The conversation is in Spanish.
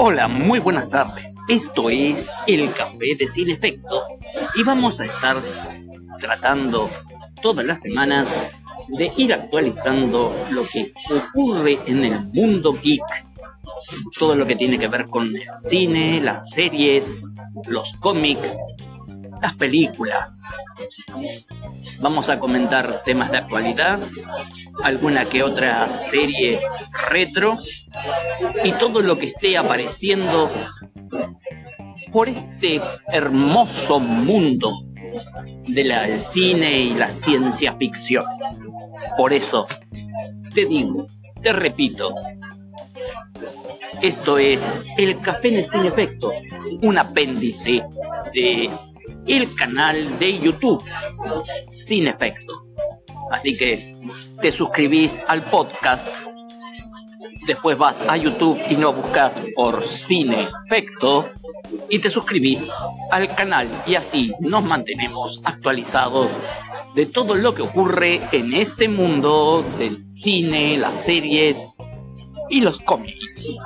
Hola, muy buenas tardes. Esto es El Café de Sin Efecto y vamos a estar tratando todas las semanas de ir actualizando lo que ocurre en el mundo geek. Todo lo que tiene que ver con el cine, las series, los cómics, las películas. Vamos a comentar temas de actualidad, alguna que otra serie retro y todo lo que esté apareciendo por este hermoso mundo del cine y la ciencia ficción. Por eso, te digo, te repito, esto es El Café Sin Efecto, un apéndice de el canal de YouTube Sin Efecto. Así que te suscribís al podcast, después vas a YouTube y no buscas por Cine Efecto y te suscribís al canal y así nos mantenemos actualizados de todo lo que ocurre en este mundo del cine, las series y los cómics.